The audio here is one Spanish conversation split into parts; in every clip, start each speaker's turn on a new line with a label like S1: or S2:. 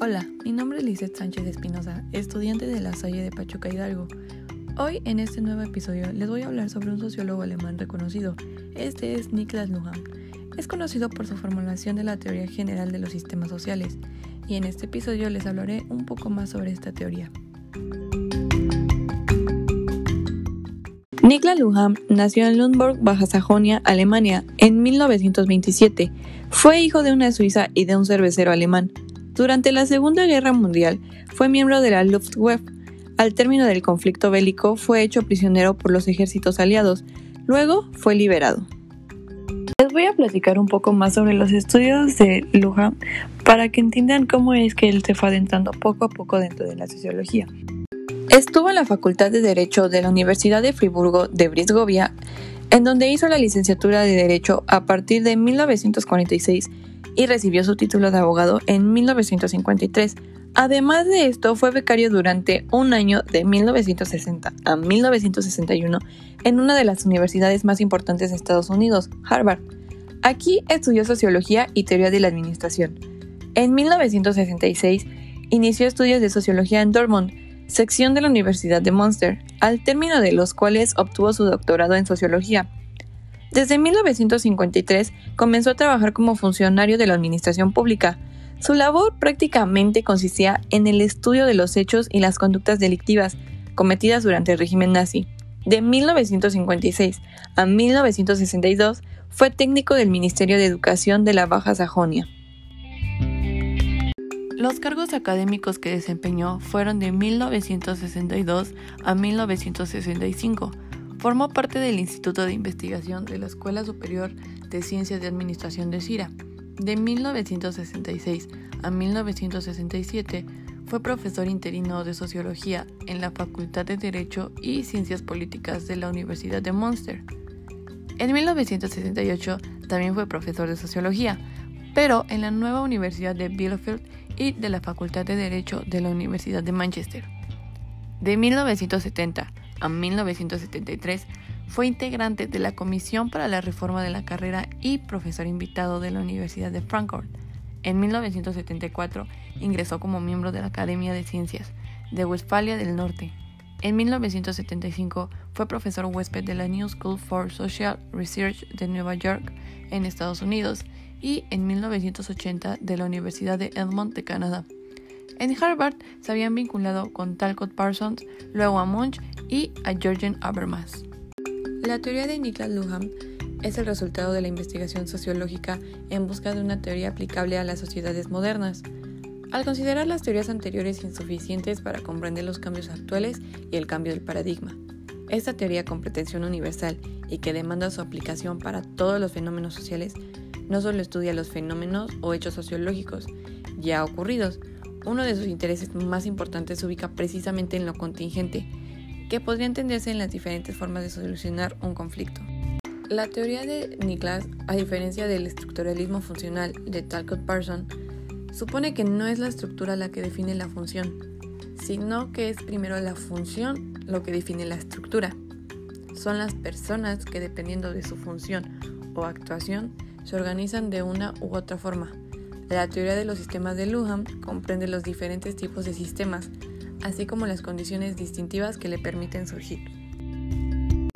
S1: Hola, mi nombre es Lizeth Sánchez Espinosa, estudiante de la Salle de Pachuca Hidalgo. Hoy en este nuevo episodio les voy a hablar sobre un sociólogo alemán reconocido. Este es Niklas Luhmann. Es conocido por su formulación de la teoría general de los sistemas sociales y en este episodio les hablaré un poco más sobre esta teoría. Niklas Luhmann nació en Lundborg, Baja Sajonia, Alemania, en 1927. Fue hijo de una suiza y de un cervecero alemán. Durante la Segunda Guerra Mundial fue miembro de la Luftwaffe. Al término del conflicto bélico fue hecho prisionero por los ejércitos aliados. Luego fue liberado. Les voy a platicar un poco más sobre los estudios de Luhmann para que entiendan cómo es que él se fue adentrando poco a poco dentro de la sociología. Estuvo en la Facultad de Derecho de la Universidad de Friburgo de Brisgovia, en donde hizo la licenciatura de Derecho a partir de 1946 y recibió su título de abogado en 1953. Además de esto, fue becario durante un año de 1960 a 1961 en una de las universidades más importantes de Estados Unidos, Harvard. Aquí estudió sociología y teoría de la administración. En 1966 inició estudios de sociología en Dortmund sección de la Universidad de Munster, al término de los cuales obtuvo su doctorado en sociología. Desde 1953 comenzó a trabajar como funcionario de la administración pública. Su labor prácticamente consistía en el estudio de los hechos y las conductas delictivas cometidas durante el régimen nazi. De 1956 a 1962 fue técnico del Ministerio de Educación de la Baja Sajonia. Los cargos académicos que desempeñó fueron de 1962 a 1965. Formó parte del Instituto de Investigación de la Escuela Superior de Ciencias de Administración de CIRA. De 1966 a 1967 fue profesor interino de Sociología en la Facultad de Derecho y Ciencias Políticas de la Universidad de Munster. En 1968 también fue profesor de Sociología, pero en la nueva Universidad de Bielefeld y de la Facultad de Derecho de la Universidad de Manchester. De 1970 a 1973 fue integrante de la Comisión para la Reforma de la Carrera y profesor invitado de la Universidad de Frankfurt. En 1974 ingresó como miembro de la Academia de Ciencias de Westfalia del Norte. En 1975 fue profesor huésped de la New School for Social Research de Nueva York en Estados Unidos y en 1980 de la Universidad de Edmond de Canadá. En Harvard se habían vinculado con Talcott Parsons, luego a Munch y a Georgian Habermas. La teoría de Niklas Luhmann es el resultado de la investigación sociológica en busca de una teoría aplicable a las sociedades modernas. Al considerar las teorías anteriores insuficientes para comprender los cambios actuales y el cambio del paradigma, esta teoría con pretensión universal y que demanda su aplicación para todos los fenómenos sociales no solo estudia los fenómenos o hechos sociológicos ya ocurridos, uno de sus intereses más importantes se ubica precisamente en lo contingente, que podría entenderse en las diferentes formas de solucionar un conflicto. La teoría de Niklas, a diferencia del estructuralismo funcional de Talcott Parson, supone que no es la estructura la que define la función, sino que es primero la función lo que define la estructura. Son las personas que dependiendo de su función o actuación se organizan de una u otra forma. La teoría de los sistemas de Luhmann comprende los diferentes tipos de sistemas, así como las condiciones distintivas que le permiten surgir.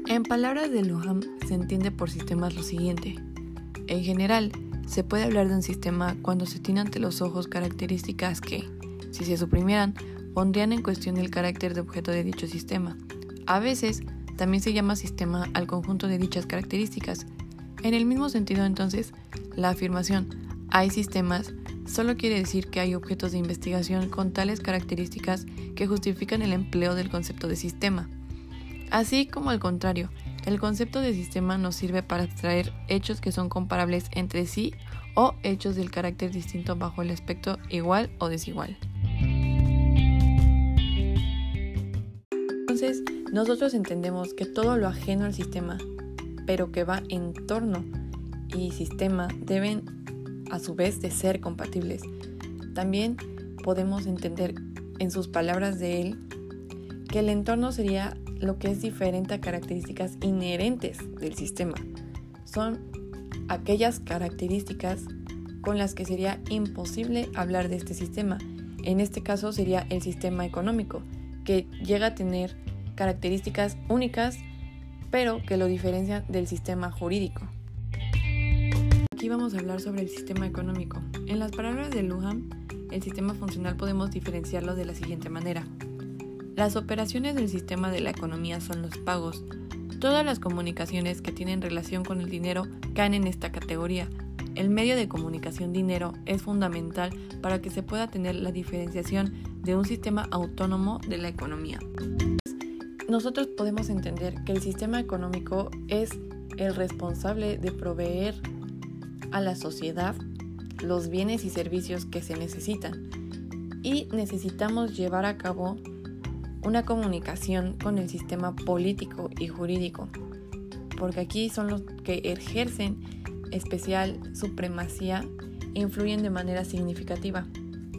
S1: En palabras de Luhmann se entiende por sistemas lo siguiente. En general, se puede hablar de un sistema cuando se tiene ante los ojos características que, si se suprimieran, pondrían en cuestión el carácter de objeto de dicho sistema. A veces, también se llama sistema al conjunto de dichas características, en el mismo sentido, entonces, la afirmación hay sistemas solo quiere decir que hay objetos de investigación con tales características que justifican el empleo del concepto de sistema. Así como al contrario, el concepto de sistema nos sirve para extraer hechos que son comparables entre sí o hechos del carácter distinto bajo el aspecto igual o desigual. Entonces, nosotros entendemos que todo lo ajeno al sistema pero que va en torno y sistema deben a su vez de ser compatibles. También podemos entender en sus palabras de él que el entorno sería lo que es diferente a características inherentes del sistema. Son aquellas características con las que sería imposible hablar de este sistema En este caso sería el sistema económico, que llega a tener características únicas, pero que lo diferencian del sistema jurídico. Vamos a hablar sobre el sistema económico. En las palabras de Luham, el sistema funcional podemos diferenciarlo de la siguiente manera. Las operaciones del sistema de la economía son los pagos. Todas las comunicaciones que tienen relación con el dinero caen en esta categoría. El medio de comunicación dinero es fundamental para que se pueda tener la diferenciación de un sistema autónomo de la economía. Nosotros podemos entender que el sistema económico es el responsable de proveer a la sociedad los bienes y servicios que se necesitan y necesitamos llevar a cabo una comunicación con el sistema político y jurídico, porque aquí son los que ejercen especial supremacía e influyen de manera significativa,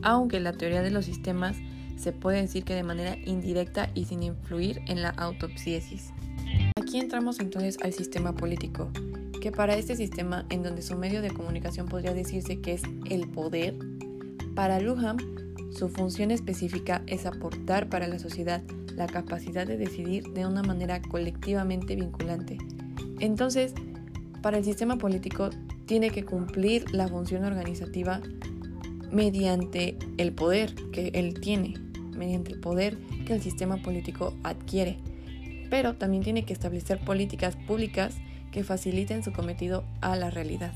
S1: aunque la teoría de los sistemas se puede decir que de manera indirecta y sin influir en la autopsiesis. Aquí entramos entonces al sistema político, que para este sistema, en donde su medio de comunicación podría decirse que es el poder, para Luham su función específica es aportar para la sociedad la capacidad de decidir de una manera colectivamente vinculante. Entonces, para el sistema político tiene que cumplir la función organizativa mediante el poder que él tiene, mediante el poder que el sistema político adquiere. Pero también tiene que establecer políticas públicas que faciliten su cometido a la realidad.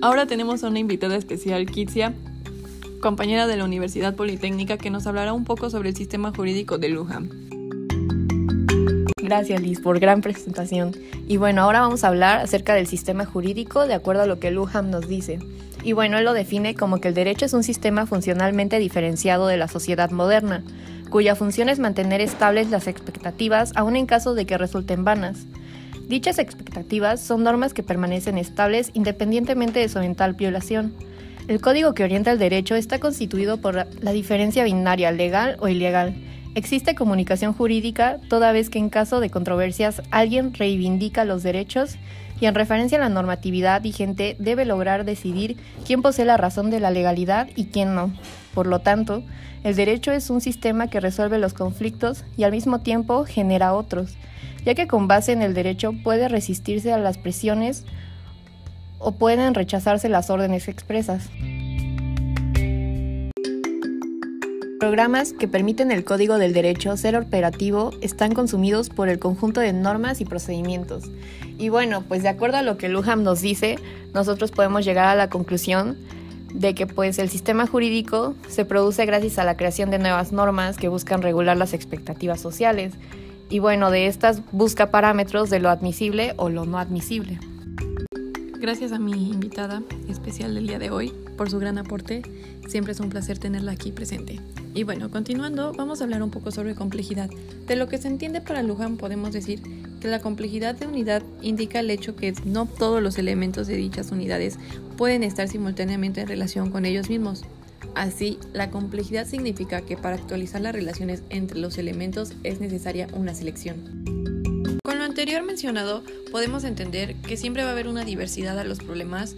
S1: Ahora tenemos a una invitada especial, Kitsia, compañera de la Universidad Politécnica, que nos hablará un poco sobre el sistema jurídico de Luján.
S2: Gracias Liz por gran presentación. Y bueno, ahora vamos a hablar acerca del sistema jurídico de acuerdo a lo que Luham nos dice. Y bueno, él lo define como que el derecho es un sistema funcionalmente diferenciado de la sociedad moderna, cuya función es mantener estables las expectativas aun en caso de que resulten vanas. Dichas expectativas son normas que permanecen estables independientemente de su eventual violación. El código que orienta el derecho está constituido por la diferencia binaria legal o ilegal. Existe comunicación jurídica toda vez que en caso de controversias alguien reivindica los derechos y en referencia a la normatividad vigente debe lograr decidir quién posee la razón de la legalidad y quién no. Por lo tanto, el derecho es un sistema que resuelve los conflictos y al mismo tiempo genera otros, ya que con base en el derecho puede resistirse a las presiones o pueden rechazarse las órdenes expresas. Programas que permiten el código del derecho ser operativo están consumidos por el conjunto de normas y procedimientos. Y bueno, pues de acuerdo a lo que Luham nos dice, nosotros podemos llegar a la conclusión de que pues el sistema jurídico se produce gracias a la creación de nuevas normas que buscan regular las expectativas sociales. Y bueno, de estas busca parámetros de lo admisible o lo no admisible.
S1: Gracias a mi invitada especial del día de hoy por su gran aporte. Siempre es un placer tenerla aquí presente. Y bueno, continuando, vamos a hablar un poco sobre complejidad. De lo que se entiende para Luján podemos decir que la complejidad de unidad indica el hecho que no todos los elementos de dichas unidades pueden estar simultáneamente en relación con ellos mismos. Así, la complejidad significa que para actualizar las relaciones entre los elementos es necesaria una selección anterior mencionado, podemos entender que siempre va a haber una diversidad a los problemas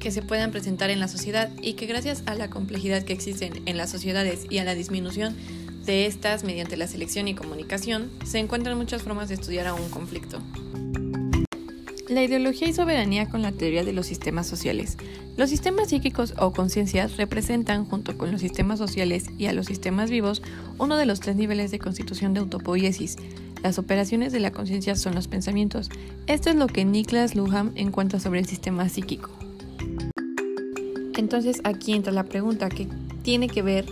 S1: que se puedan presentar en la sociedad y que gracias a la complejidad que existen en las sociedades y a la disminución de estas mediante la selección y comunicación, se encuentran muchas formas de estudiar a un conflicto. La ideología y soberanía con la teoría de los sistemas sociales. Los sistemas psíquicos o conciencias representan, junto con los sistemas sociales y a los sistemas vivos, uno de los tres niveles de constitución de autopoiesis, las operaciones de la conciencia son los pensamientos. Esto es lo que Niklas Luhmann encuentra sobre el sistema psíquico. Entonces aquí entra la pregunta, ¿qué tiene que ver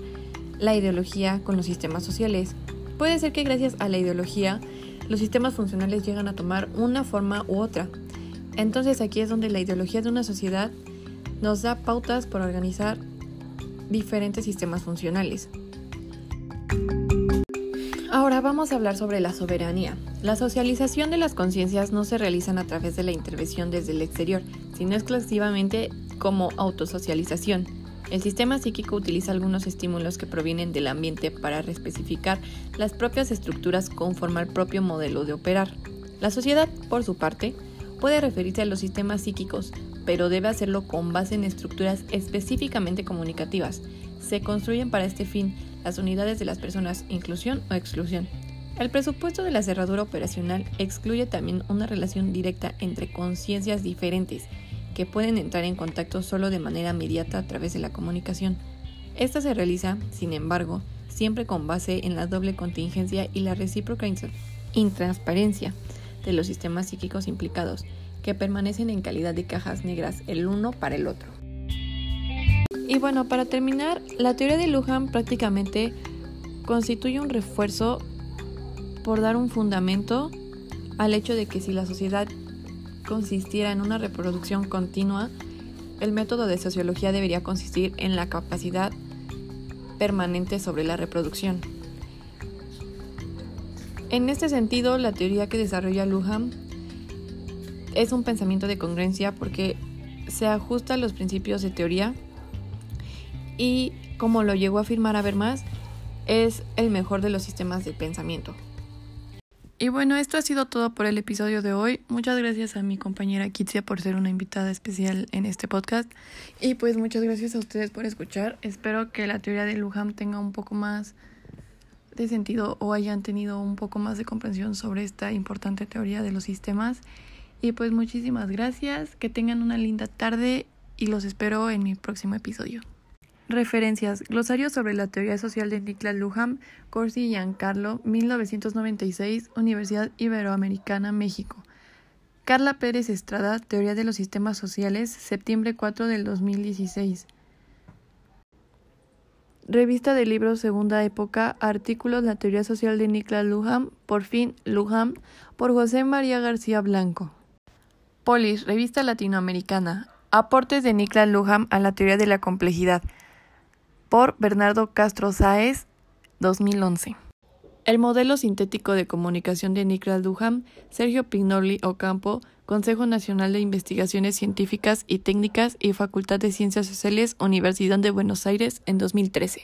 S1: la ideología con los sistemas sociales? Puede ser que gracias a la ideología los sistemas funcionales llegan a tomar una forma u otra. Entonces aquí es donde la ideología de una sociedad nos da pautas para organizar diferentes sistemas funcionales. Ahora vamos a hablar sobre la soberanía. La socialización de las conciencias no se realizan a través de la intervención desde el exterior, sino exclusivamente como autosocialización. El sistema psíquico utiliza algunos estímulos que provienen del ambiente para reespecificar las propias estructuras conforme al propio modelo de operar. La sociedad, por su parte, puede referirse a los sistemas psíquicos pero debe hacerlo con base en estructuras específicamente comunicativas. Se construyen para este fin las unidades de las personas inclusión o exclusión. El presupuesto de la cerradura operacional excluye también una relación directa entre conciencias diferentes que pueden entrar en contacto solo de manera inmediata a través de la comunicación. Esta se realiza, sin embargo, siempre con base en la doble contingencia y la recíproca intransparencia de los sistemas psíquicos implicados, que permanecen en calidad de cajas negras el uno para el otro. Y bueno, para terminar, la teoría de Lujan prácticamente constituye un refuerzo por dar un fundamento al hecho de que si la sociedad consistiera en una reproducción continua, el método de sociología debería consistir en la capacidad permanente sobre la reproducción. En este sentido, la teoría que desarrolla Luhmann es un pensamiento de congruencia porque se ajusta a los principios de teoría y, como lo llegó a afirmar Habermas, es el mejor de los sistemas de pensamiento. Y bueno, esto ha sido todo por el episodio de hoy. Muchas gracias a mi compañera Kitsia por ser una invitada especial en este podcast. Y pues muchas gracias a ustedes por escuchar. Espero que la teoría de Luham tenga un poco más de sentido o hayan tenido un poco más de comprensión sobre esta importante teoría de los sistemas. Y pues muchísimas gracias. Que tengan una linda tarde y los espero en mi próximo episodio. Referencias: Glosario sobre la teoría social de Niklas Luhmann, Corsi y Giancarlo, 1996, Universidad Iberoamericana, México. Carla Pérez Estrada, Teoría de los Sistemas Sociales, septiembre 4 del 2016. Revista de libros Segunda Época, artículos La teoría social de Niklas Luhmann, por fin Luhmann, por José María García Blanco. Polis, Revista Latinoamericana, aportes de Niklas Luhmann a la teoría de la complejidad por Bernardo Castro Sáez, 2011. El modelo sintético de comunicación de Niklas Duham, Sergio Pignoli Ocampo, Consejo Nacional de Investigaciones Científicas y Técnicas y Facultad de Ciencias Sociales, Universidad de Buenos Aires, en 2013.